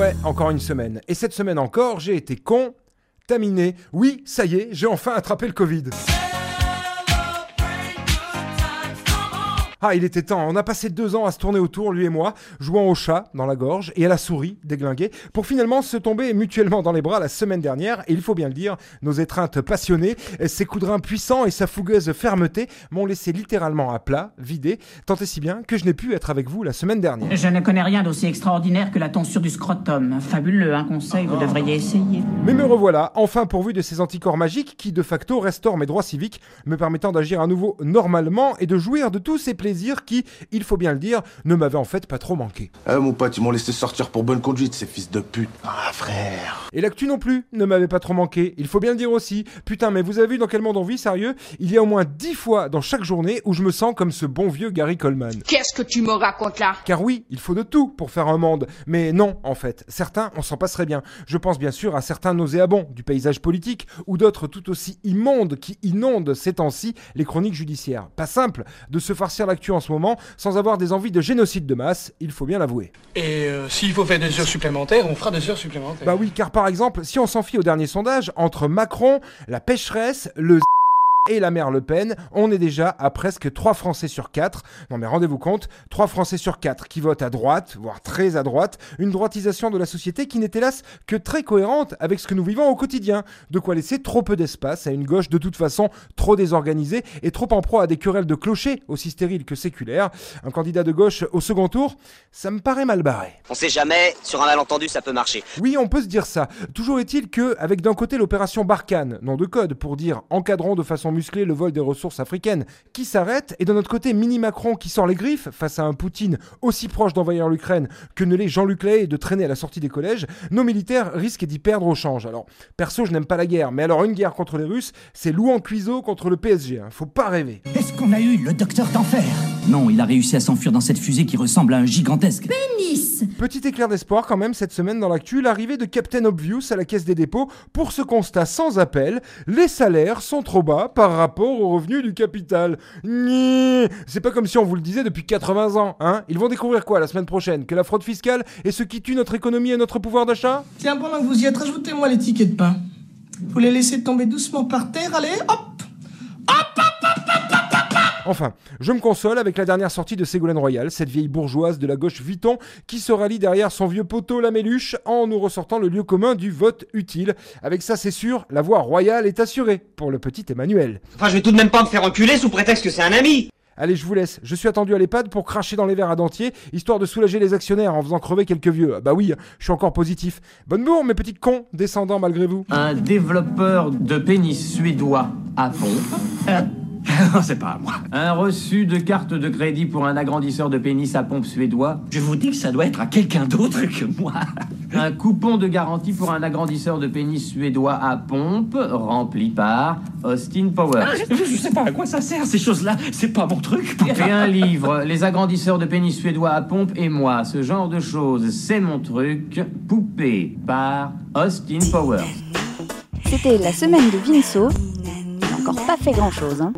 ouais, encore une semaine. Et cette semaine encore, j'ai été contaminé. Oui, ça y est, j'ai enfin attrapé le Covid. Ah, il était temps. On a passé deux ans à se tourner autour, lui et moi, jouant au chat dans la gorge et à la souris déglinguée, pour finalement se tomber mutuellement dans les bras la semaine dernière. Et il faut bien le dire, nos étreintes passionnées, ses coups de rein puissants et sa fougueuse fermeté m'ont laissé littéralement à plat, vidé, tant et si bien que je n'ai pu être avec vous la semaine dernière. Je ne connais rien d'aussi extraordinaire que la tonsure du scrotum. Fabuleux, un conseil, vous devriez essayer. Mais me revoilà, enfin pourvu de ces anticorps magiques qui, de facto, restaurent mes droits civiques, me permettant d'agir à nouveau normalement et de jouir de tous ces plaisirs qui, il faut bien le dire, ne m'avaient en fait pas trop manqué. Eh mon pote, ils m'ont laissé sortir pour bonne conduite, ces fils de pute. Ah frère. Et l'actu non plus ne m'avait pas trop manqué, il faut bien le dire aussi. Putain, mais vous avez vu dans quel monde on vit, sérieux? Il y a au moins dix fois dans chaque journée où je me sens comme ce bon vieux Gary Coleman. Qu'est-ce que tu me racontes là? Car oui, il faut de tout pour faire un monde. Mais non, en fait. Certains, on s'en passerait bien. Je pense bien sûr à certains nauséabonds du paysage politique, ou d'autres tout aussi immondes qui inondent ces temps-ci les chroniques judiciaires. Pas simple de se farcir l'actu en ce moment sans avoir des envies de génocide de masse, il faut bien l'avouer. Et euh, s'il faut faire des heures supplémentaires, on fera des heures supplémentaires. Bah oui, car par exemple, si on s'en fie au dernier sondage, entre Macron, la pécheresse, le et la mère Le Pen, on est déjà à presque 3 Français sur 4. Non mais rendez-vous compte, 3 Français sur 4 qui votent à droite, voire très à droite, une droitisation de la société qui n'est hélas que très cohérente avec ce que nous vivons au quotidien. De quoi laisser trop peu d'espace à une gauche de toute façon trop désorganisée et trop en proie à des querelles de clochers aussi stériles que séculaires. Un candidat de gauche au second tour, ça me paraît mal barré. On sait jamais, sur un malentendu ça peut marcher. Oui, on peut se dire ça. Toujours est-il que, avec d'un côté l'opération Barkhane, nom de code pour dire encadrons de façon muscler le vol des ressources africaines qui s'arrête, et de notre côté Mini Macron qui sort les griffes face à un Poutine aussi proche d'envahir l'Ukraine que ne l'est Jean-Luc Lahaye de traîner à la sortie des collèges, nos militaires risquent d'y perdre au change. Alors, perso, je n'aime pas la guerre, mais alors une guerre contre les Russes, c'est Louan Cuiseau contre le PSG, hein. faut pas rêver. Est-ce qu'on a eu le docteur d'enfer? Non, il a réussi à s'enfuir dans cette fusée qui ressemble à un gigantesque. Pénis. Petit éclair d'espoir quand même cette semaine dans l'actu, l'arrivée de Captain Obvious à la caisse des dépôts pour ce constat sans appel, les salaires sont trop bas par rapport aux revenus du capital. C'est pas comme si on vous le disait depuis 80 ans, hein. Ils vont découvrir quoi la semaine prochaine? Que la fraude fiscale? Est ce qui tue notre économie et notre pouvoir d'achat? Tiens, pendant que vous y êtes, rajoutez-moi les tickets de pain. Vous les laissez tomber doucement par terre, allez, hop Hop, Enfin, je me console avec la dernière sortie de Ségolène Royal, cette vieille bourgeoise de la gauche Vuitton qui se rallie derrière son vieux poteau la méluche en nous ressortant le lieu commun du vote utile. Avec ça, c'est sûr, la voix royale est assurée pour le petit Emmanuel. Enfin, je vais tout de même pas me faire enculer sous prétexte que c'est un ami Allez, je vous laisse. Je suis attendu à l'EHPAD pour cracher dans les verres à dentier, histoire de soulager les actionnaires en faisant crever quelques vieux. Bah oui, je suis encore positif. Bonne bourre, mes petits cons, descendants malgré vous. Un développeur de pénis suédois à pompe. c'est pas à moi. Un reçu de carte de crédit pour un agrandisseur de pénis à pompe suédois. Je vous dis que ça doit être à quelqu'un d'autre que moi. Un coupon de garantie pour un agrandisseur de pénis suédois à pompe, rempli par Austin Powers. Ah, je, je sais pas à quoi ça sert ces choses-là, c'est pas mon truc. Et un livre, Les agrandisseurs de pénis suédois à pompe et moi, ce genre de choses, c'est mon truc, poupée par Austin Powers. C'était la semaine de Vinceau. Encore pas fait grand-chose. Hein.